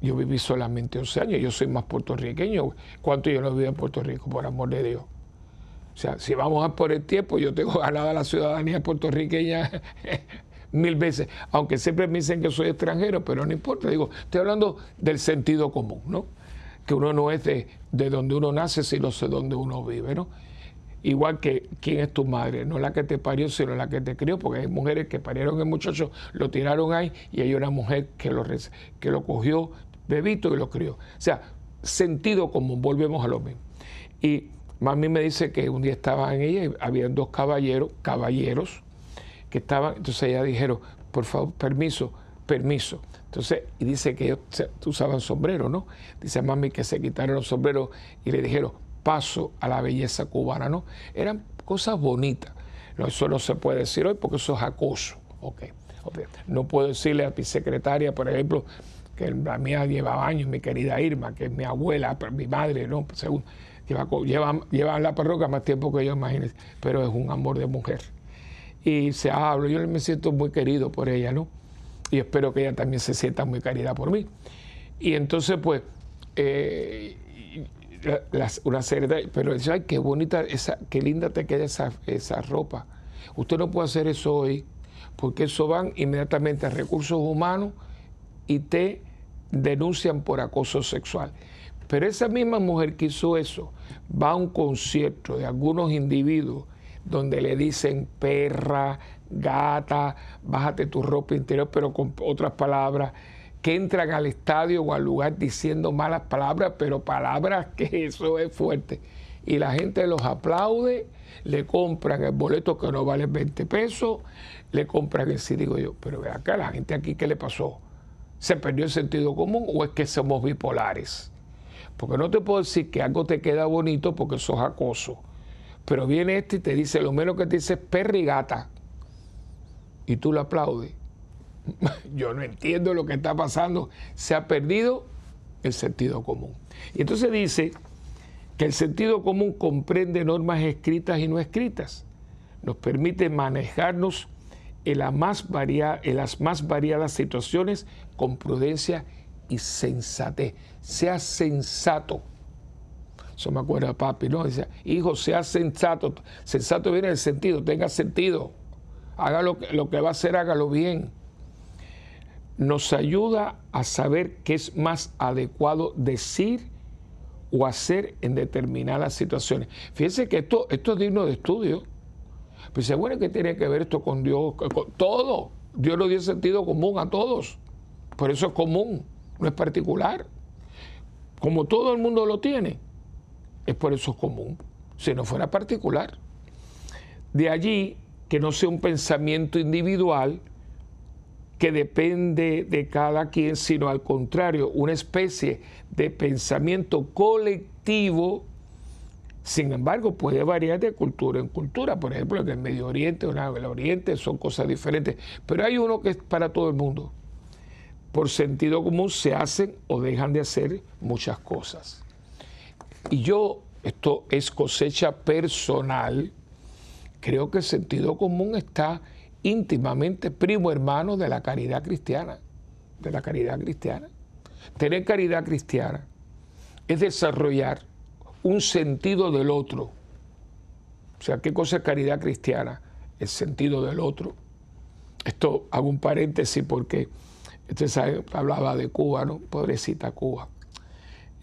yo viví solamente 11 años, yo soy más puertorriqueño. ¿Cuánto yo no viví en Puerto Rico, por amor de Dios? O sea, si vamos a por el tiempo, yo tengo ganada la ciudadanía puertorriqueña mil veces, aunque siempre me dicen que soy extranjero, pero no importa, digo, estoy hablando del sentido común, ¿no? Que uno no es de, de donde uno nace, sino de donde uno vive, ¿no? Igual que quién es tu madre, no la que te parió, sino la que te crió, porque hay mujeres que parieron el muchacho, lo tiraron ahí y hay una mujer que lo, que lo cogió bebito y lo crió. O sea, sentido común, volvemos a lo mismo. Y mami me dice que un día estaba en ella y habían dos caballeros, caballeros, que estaban, entonces ella dijeron, por favor, permiso, permiso. Entonces, y dice que ellos usaban sombrero, ¿no? Dice mami que se quitaron los sombreros y le dijeron, paso a la belleza cubana, ¿no? Eran cosas bonitas. Eso no se puede decir hoy porque eso es acoso. Okay. No puedo decirle a mi secretaria, por ejemplo, que la mía lleva años, mi querida Irma, que es mi abuela, mi madre, ¿no? Según, lleva, lleva, la parroquia más tiempo que yo, imagínense, pero es un amor de mujer. Y se habla, yo me siento muy querido por ella, ¿no? Y espero que ella también se sienta muy querida por mí. Y entonces, pues, eh, una serie de, pero qué bonita, esa, qué linda te queda esa, esa ropa. Usted no puede hacer eso hoy, porque eso van inmediatamente a recursos humanos y te denuncian por acoso sexual. Pero esa misma mujer que hizo eso va a un concierto de algunos individuos donde le dicen perra, gata, bájate tu ropa interior, pero con otras palabras, que entran al estadio o al lugar diciendo malas palabras, pero palabras que eso es fuerte. Y la gente los aplaude, le compran el boleto que no vale 20 pesos, le compran el sí, digo yo, pero ve acá, la gente aquí, ¿qué le pasó? ¿Se perdió el sentido común o es que somos bipolares? Porque no te puedo decir que algo te queda bonito porque sos acoso. Pero viene este y te dice, lo menos que te dice es perrigata. Y tú lo aplaudes. yo no entiendo lo que está pasando, se ha perdido el sentido común. Y entonces dice que el sentido común comprende normas escritas y no escritas, nos permite manejarnos en, más en las más variadas situaciones con prudencia y sensatez. Sea sensato. Eso me acuerda de papi, ¿no? Dice, hijo, sea sensato. Sensato viene el sentido, tenga sentido. Haga lo que, lo que va a hacer, hágalo bien nos ayuda a saber qué es más adecuado decir o hacer en determinadas situaciones. Fíjense que esto, esto es digno de estudio. Pues bueno, ¿qué tiene que ver esto con Dios? Con todo. Dios nos dio sentido común a todos. Por eso es común, no es particular. Como todo el mundo lo tiene, es por eso es común. Si no fuera particular. De allí que no sea un pensamiento individual que depende de cada quien, sino al contrario, una especie de pensamiento colectivo. Sin embargo, puede variar de cultura en cultura. Por ejemplo, en el Medio Oriente o en el Oriente son cosas diferentes. Pero hay uno que es para todo el mundo. Por sentido común se hacen o dejan de hacer muchas cosas. Y yo, esto es cosecha personal, creo que el sentido común está íntimamente primo hermano de la caridad cristiana, de la caridad cristiana. Tener caridad cristiana es desarrollar un sentido del otro. O sea, ¿qué cosa es caridad cristiana? El sentido del otro. Esto hago un paréntesis porque usted hablaba de Cuba, ¿no? Pobrecita Cuba.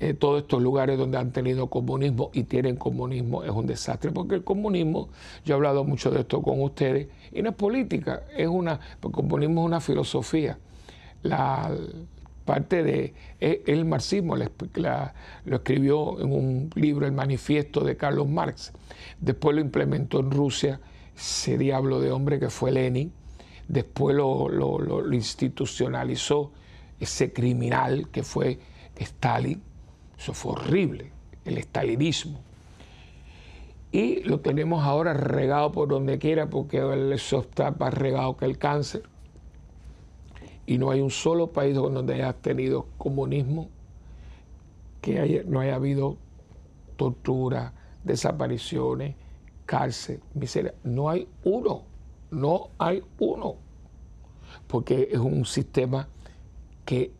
Eh, todos estos lugares donde han tenido comunismo y tienen comunismo es un desastre, porque el comunismo, yo he hablado mucho de esto con ustedes, y no es política, es una, el comunismo es una filosofía. La parte de el marxismo, lo escribió en un libro, el manifiesto de Carlos Marx, después lo implementó en Rusia, ese diablo de hombre que fue Lenin, después lo, lo institucionalizó ese criminal que fue Stalin, eso fue horrible, el estalinismo. Y lo tenemos ahora regado por donde quiera porque eso está más regado que el cáncer. Y no hay un solo país donde haya tenido comunismo que no haya habido tortura, desapariciones, cárcel, miseria. No hay uno, no hay uno. Porque es un sistema que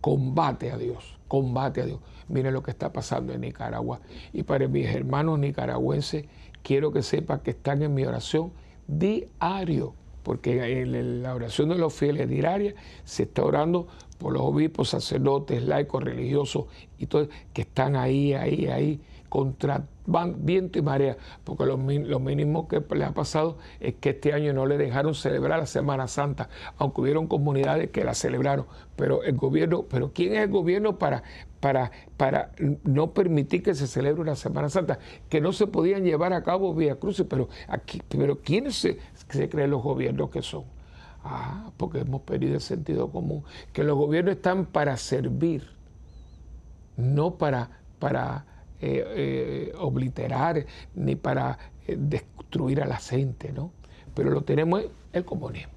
combate a Dios, combate a Dios. Miren lo que está pasando en Nicaragua. Y para mis hermanos nicaragüenses, quiero que sepan que están en mi oración diario, porque en la oración de los fieles diaria se está orando por los obispos, sacerdotes, laicos, religiosos y todos que están ahí, ahí, ahí contra viento y marea, porque lo, mínimo que le ha pasado es que este año no le dejaron celebrar la Semana Santa, aunque hubieron comunidades que la celebraron, pero el gobierno, pero ¿quién es el gobierno para, para, para no permitir que se celebre una Semana Santa? Que no se podían llevar a cabo vía cruces, pero pero ¿quiénes se, se creen los gobiernos que son? Ah, porque hemos perdido el sentido común, que los gobiernos están para servir, no para, para eh, eh, obliterar ni para eh, destruir a la gente, ¿no? Pero lo tenemos el comunismo.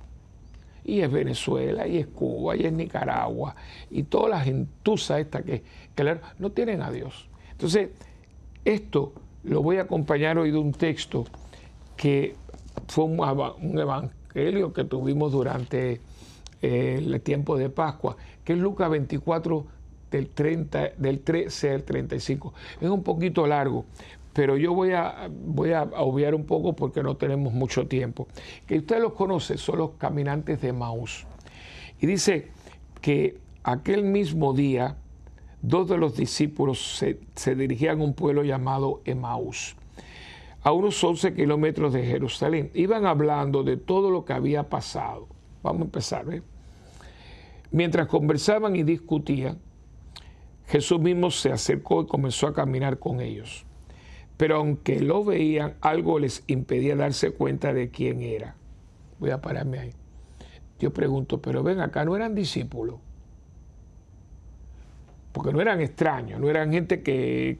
Y es Venezuela, y es Cuba, y es Nicaragua, y todas las gentusas estas que, claro, no tienen a Dios. Entonces, esto lo voy a acompañar hoy de un texto que fue un, evangelio que tuvimos durante el tiempo de Pascua, que es Lucas 24, del, 30, del 13 al 35. Es un poquito largo, pero yo voy a, voy a obviar un poco porque no tenemos mucho tiempo. Que usted los conoce, son los caminantes de Maús. Y dice que aquel mismo día, dos de los discípulos se, se dirigían a un pueblo llamado Emaús, a unos 11 kilómetros de Jerusalén. Iban hablando de todo lo que había pasado. Vamos a empezar. ¿eh? Mientras conversaban y discutían, Jesús mismo se acercó y comenzó a caminar con ellos. Pero aunque lo veían, algo les impedía darse cuenta de quién era. Voy a pararme ahí. Yo pregunto, pero ven acá, ¿no eran discípulos? Porque no eran extraños, no eran gente que,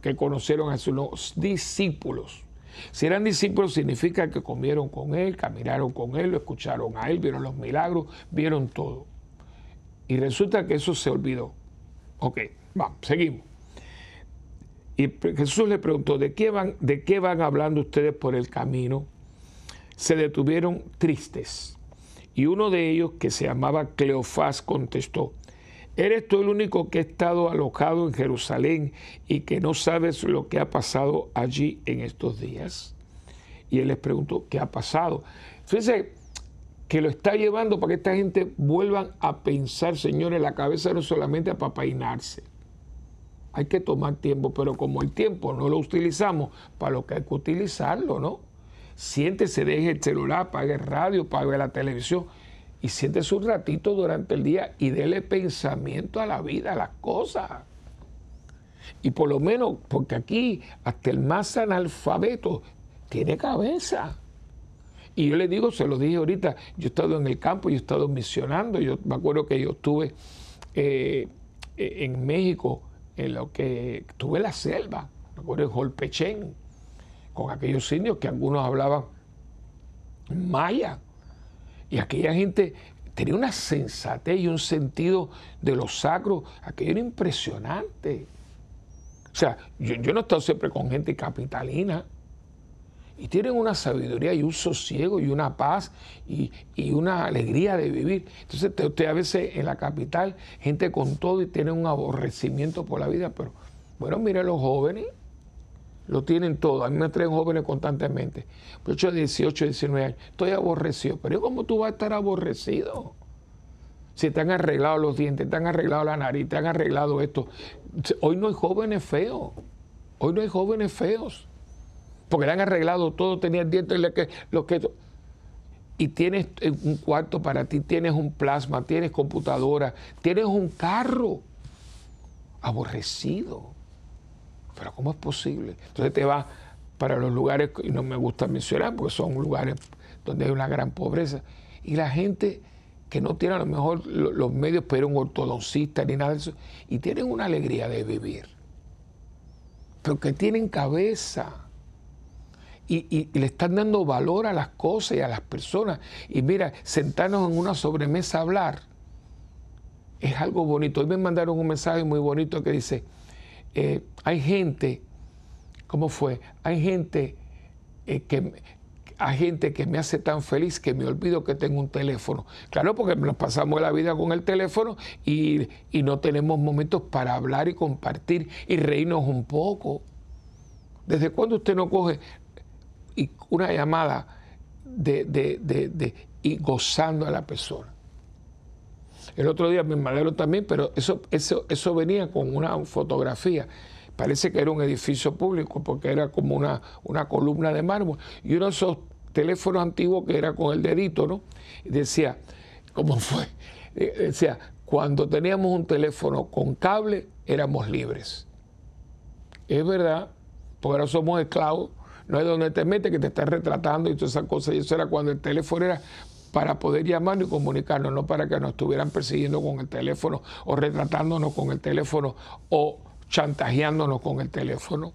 que conocieron a sus discípulos. Si eran discípulos significa que comieron con él, caminaron con él, lo escucharon a él, vieron los milagros, vieron todo. Y resulta que eso se olvidó. Ok, vamos, seguimos. Y Jesús le preguntó, ¿de qué, van, ¿de qué van hablando ustedes por el camino? Se detuvieron tristes. Y uno de ellos, que se llamaba Cleofás, contestó, ¿eres tú el único que ha estado alojado en Jerusalén y que no sabes lo que ha pasado allí en estos días? Y él les preguntó, ¿qué ha pasado? Fíjense, que lo está llevando para que esta gente vuelvan a pensar, señores, la cabeza no solamente para peinarse. Hay que tomar tiempo, pero como el tiempo no lo utilizamos para lo que hay que utilizarlo, ¿no? Siéntese, deje el celular, pague el radio, pague la televisión y siéntese un ratito durante el día y dele pensamiento a la vida, a las cosas. Y por lo menos, porque aquí hasta el más analfabeto tiene cabeza. Y yo le digo, se lo dije ahorita, yo he estado en el campo, yo he estado misionando, yo me acuerdo que yo estuve eh, en México, en lo que estuve en la selva, me acuerdo en con aquellos indios que algunos hablaban maya. Y aquella gente tenía una sensatez y un sentido de lo sacro, aquello era impresionante. O sea, yo, yo no he estado siempre con gente capitalina, y tienen una sabiduría y un sosiego y una paz y, una alegría de vivir. Entonces usted a veces en la capital, gente con todo y tiene un aborrecimiento por la vida, pero bueno, mire los jóvenes, lo tienen todo. A mí me traen jóvenes constantemente. Pues yo 18, 19 años, estoy aborrecido. Pero ¿cómo tú vas a estar aborrecido? Si te han arreglado los dientes, te han arreglado la nariz, te han arreglado esto. Hoy no hay jóvenes feos. Hoy no hay jóvenes feos porque le han arreglado todo, tenías dientes, lo que, y tienes un cuarto para ti, tienes un plasma, tienes computadora, tienes un carro aborrecido. Pero ¿cómo es posible? Entonces te vas para los lugares, y no me gusta mencionar, porque son lugares donde hay una gran pobreza, y la gente que no tiene a lo mejor los medios pero un ortodoncista ni nada de eso, y tienen una alegría de vivir, pero que tienen cabeza y, le están dando valor a las cosas y a las personas. Y mira, sentarnos en una sobremesa a hablar es algo bonito. Hoy me mandaron un mensaje muy bonito que dice, eh, hay gente, ¿cómo fue? Hay gente eh, que hay gente que me hace tan feliz que me olvido que tengo un teléfono. Claro, porque nos pasamos la vida con el teléfono y, y no tenemos momentos para hablar y compartir y reírnos un poco. ¿Desde cuándo usted no coge y una llamada de, y gozando a la persona. El otro día me mandaron también, pero eso, eso, eso venía con una fotografía. Parece que era un edificio público porque era como una, una columna de mármol. Y uno de esos teléfonos antiguos que era con el dedito, ¿no? Decía, ¿cómo fue? Eh, decía, cuando teníamos un teléfono con cable, éramos libres. Es verdad, porque ahora somos esclavos no es donde te metes que te estás retratando y todas esas cosas. Y eso era cuando el teléfono era para poder llamarnos y comunicarnos, no para que nos estuvieran persiguiendo con el teléfono o retratándonos con el teléfono o chantajeándonos con el teléfono.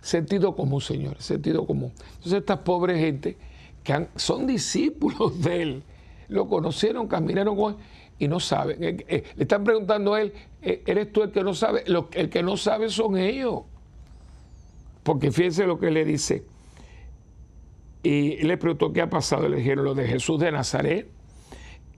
Sentido común, señor, sentido común. Entonces estas pobres gente que son discípulos de él, lo conocieron, caminaron con él y no saben. Eh, eh, le están preguntando a él, eh, ¿eres tú el que no sabe? el que no sabe son ellos. Porque fíjense lo que le dice. Y le preguntó qué ha pasado. Le dijeron lo de Jesús de Nazaret,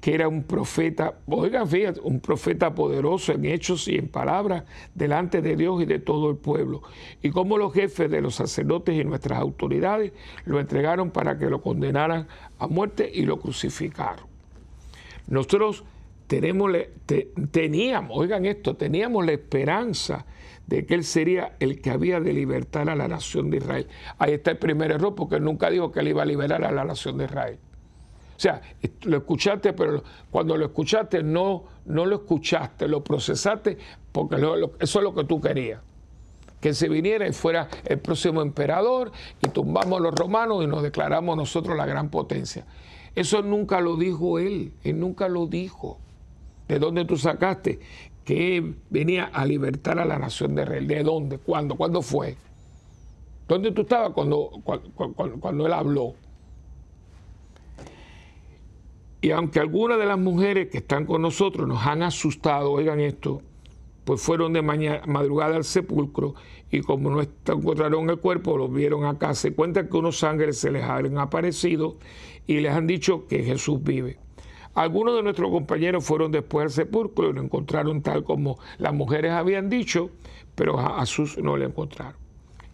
que era un profeta, oigan, fíjate, un profeta poderoso en hechos y en palabras delante de Dios y de todo el pueblo. Y como los jefes de los sacerdotes y nuestras autoridades lo entregaron para que lo condenaran a muerte y lo crucificaron. Nosotros teníamos, oigan esto, teníamos la esperanza de que él sería el que había de libertar a la nación de Israel. Ahí está el primer error, porque él nunca dijo que él iba a liberar a la nación de Israel. O sea, lo escuchaste, pero cuando lo escuchaste no, no lo escuchaste, lo procesaste, porque eso es lo que tú querías. Que se viniera y fuera el próximo emperador y tumbamos a los romanos y nos declaramos nosotros la gran potencia. Eso nunca lo dijo él, él nunca lo dijo. ¿De dónde tú sacaste? que venía a libertar a la nación de Israel. ¿De dónde? ¿Cuándo? ¿Cuándo fue? ¿Dónde tú estabas cuando, cuando, él habló? Y aunque algunas de las mujeres que están con nosotros nos han asustado, oigan esto, pues fueron de mañana, madrugada al sepulcro y como no encontraron el cuerpo, lo vieron acá. Se cuenta que unos ángeles se les han aparecido y les han dicho que Jesús vive. Algunos de nuestros compañeros fueron después al sepulcro y lo encontraron tal como las mujeres habían dicho, pero a Jesús no lo encontraron.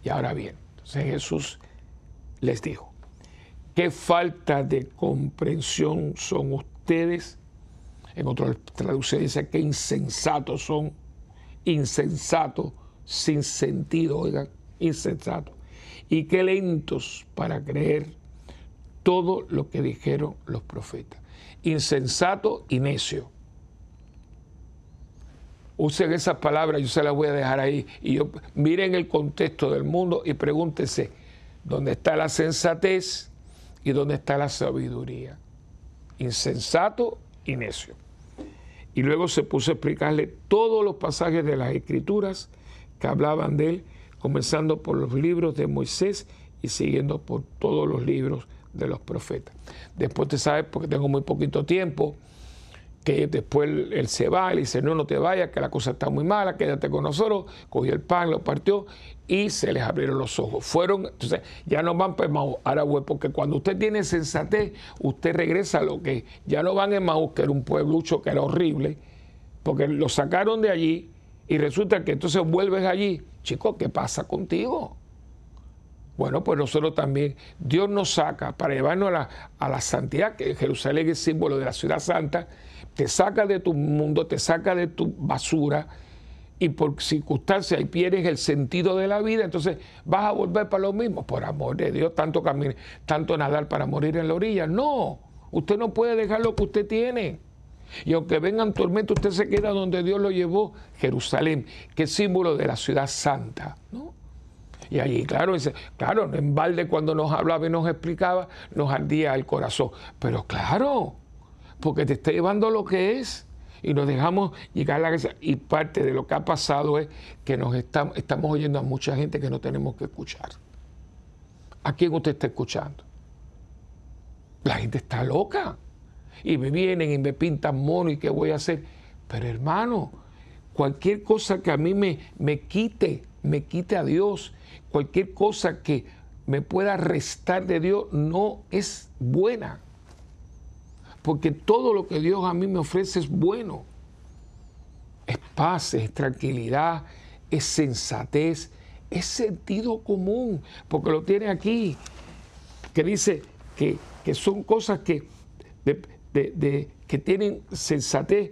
Y ahora bien, entonces Jesús les dijo, qué falta de comprensión son ustedes. En otro traducción dice que insensatos son, insensatos, sin sentido, oigan, insensatos. Y qué lentos para creer todo lo que dijeron los profetas. Insensato y necio. Usen esas palabras, yo se las voy a dejar ahí. Y miren el contexto del mundo y pregúntense, ¿dónde está la sensatez y dónde está la sabiduría? Insensato y necio. Y luego se puso a explicarle todos los pasajes de las escrituras que hablaban de él, comenzando por los libros de Moisés y siguiendo por todos los libros de los profetas. Después te sabes, porque tengo muy poquito tiempo, que después él, se va, y dice, no, no te vayas, que la cosa está muy mala, quédate con nosotros, cogió el pan, lo partió y se les abrieron los ojos. Fueron, entonces ya no van para Maús, ahora porque cuando usted tiene sensatez, usted regresa a lo que ya no van en Maús, que era un pueblucho que era horrible, porque lo sacaron de allí y resulta que entonces vuelves allí, chico, ¿qué pasa contigo? Bueno, pues nosotros también, Dios nos saca para llevarnos a la, a la santidad, que Jerusalén es símbolo de la ciudad santa, te saca de tu mundo, te saca de tu basura y por circunstancias y pierdes el sentido de la vida, entonces vas a volver para lo mismo. Por amor de Dios, tanto, caminar, tanto nadar para morir en la orilla. No, usted no puede dejar lo que usted tiene. Y aunque vengan tormentas, usted se queda donde Dios lo llevó, Jerusalén, que es símbolo de la ciudad santa. ¿no? Y allí, claro, claro, en balde cuando nos hablaba y nos explicaba, nos ardía el corazón. Pero claro, porque te está llevando lo que es y nos dejamos llegar a la casa. Y parte de lo que ha pasado es que nos estamos, estamos oyendo a mucha gente que no tenemos que escuchar. ¿A quién usted está escuchando? La gente está loca. Y me vienen y me pintan mono y qué voy a hacer. Pero hermano, cualquier cosa que a mí me, me quite, me quite a Dios, cualquier cosa que me pueda restar de Dios, no es buena porque todo lo que Dios a mí me ofrece es bueno. Es paz, es tranquilidad, es sensatez, es sentido común, porque lo tiene aquí, que dice que, son cosas que, que tienen sensatez,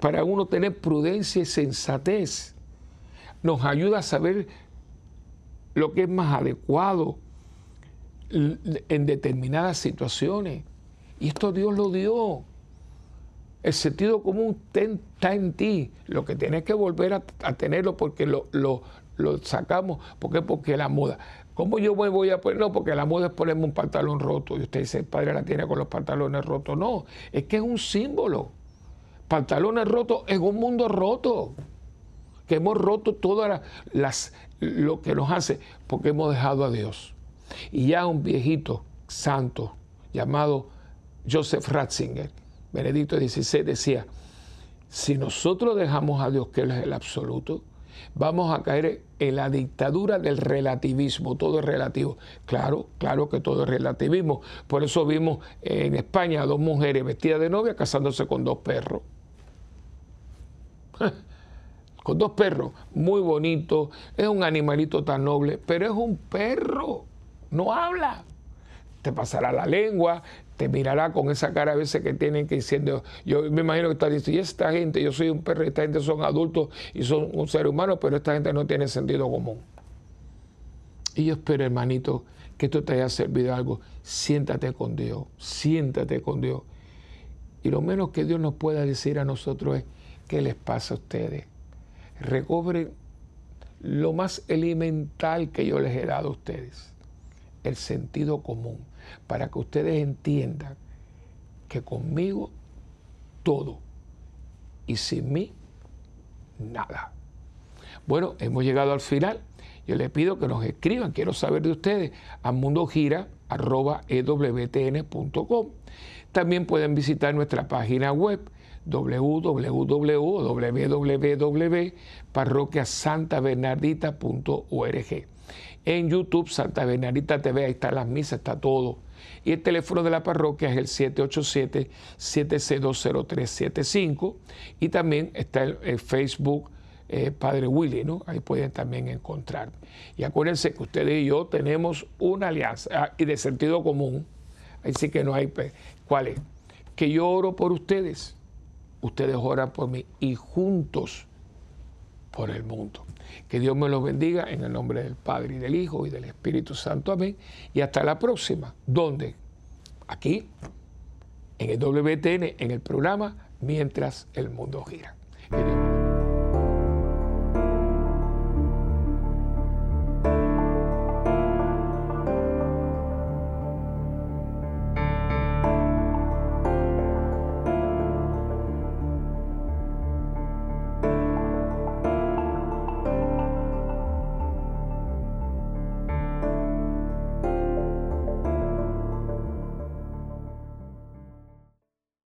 para uno tener prudencia y sensatez. Nos ayuda a saber lo que es más adecuado en determinadas situaciones. Y esto Dios lo dio. El sentido común está en ti. Lo que tienes que volver a, tenerlo porque lo, sacamos. ¿Por qué? Porque la moda. ¿Cómo yo me voy a poner? No, porque la moda es ponerme un pantalón roto. Y usted dice, el padre la tiene con los pantalones rotos. No, es que es un símbolo. Pantalones rotos en un mundo roto. Que hemos roto todas las, lo que nos hace porque hemos dejado a Dios. Y ya un viejito santo llamado Joseph Ratzinger, Benedicto XVI, decía, si nosotros dejamos a Dios que Él es el absoluto, vamos a caer en la dictadura del relativismo, todo es relativo. Claro, claro que todo es relativismo. Por eso vimos en España a dos mujeres vestidas de novia casándose con dos perros. con dos perros, muy bonitos, es un animalito tan noble, pero es un perro, no habla. Te pasará la lengua, te mirará con esa cara a veces que tienen que diciendo, yo me imagino que está diciendo, y esta gente, yo soy un perro, esta gente son adultos y son un ser humano, pero esta gente no tiene sentido común. Y yo espero, hermanito, que esto te haya servido algo. Siéntate con Dios, siéntate con Dios. Y lo menos que Dios nos pueda decir a nosotros es, ¿qué les pasa a ustedes? Recobren lo más elemental que yo les he dado a ustedes, el sentido común para que ustedes entiendan que conmigo todo y sin mí nada. Bueno, hemos llegado al final. Yo les pido que nos escriban, quiero saber de ustedes, a mundogira.ewtn.com. También pueden visitar nuestra página web www.parroquiasantabernardita.org. En YouTube, Santa Bernardita TV, ahí están las misas, está todo. Y el teléfono de la parroquia es el 787-7620375. Y también está el, Facebook eh, Padre Willy, ¿no? Ahí pueden también encontrar. Y acuérdense que ustedes y yo tenemos una alianza ah, y de sentido común. Ahí sí que no hay. ¿Cuál es? Que yo oro por ustedes, ustedes oran por mí y juntos por el mundo. Que Dios me los bendiga en el nombre del Padre y del Hijo y del Espíritu Santo. Amén. Y hasta la próxima. ¿Dónde? aquí, en el WTN, en el programa Mientras el Mundo Gira.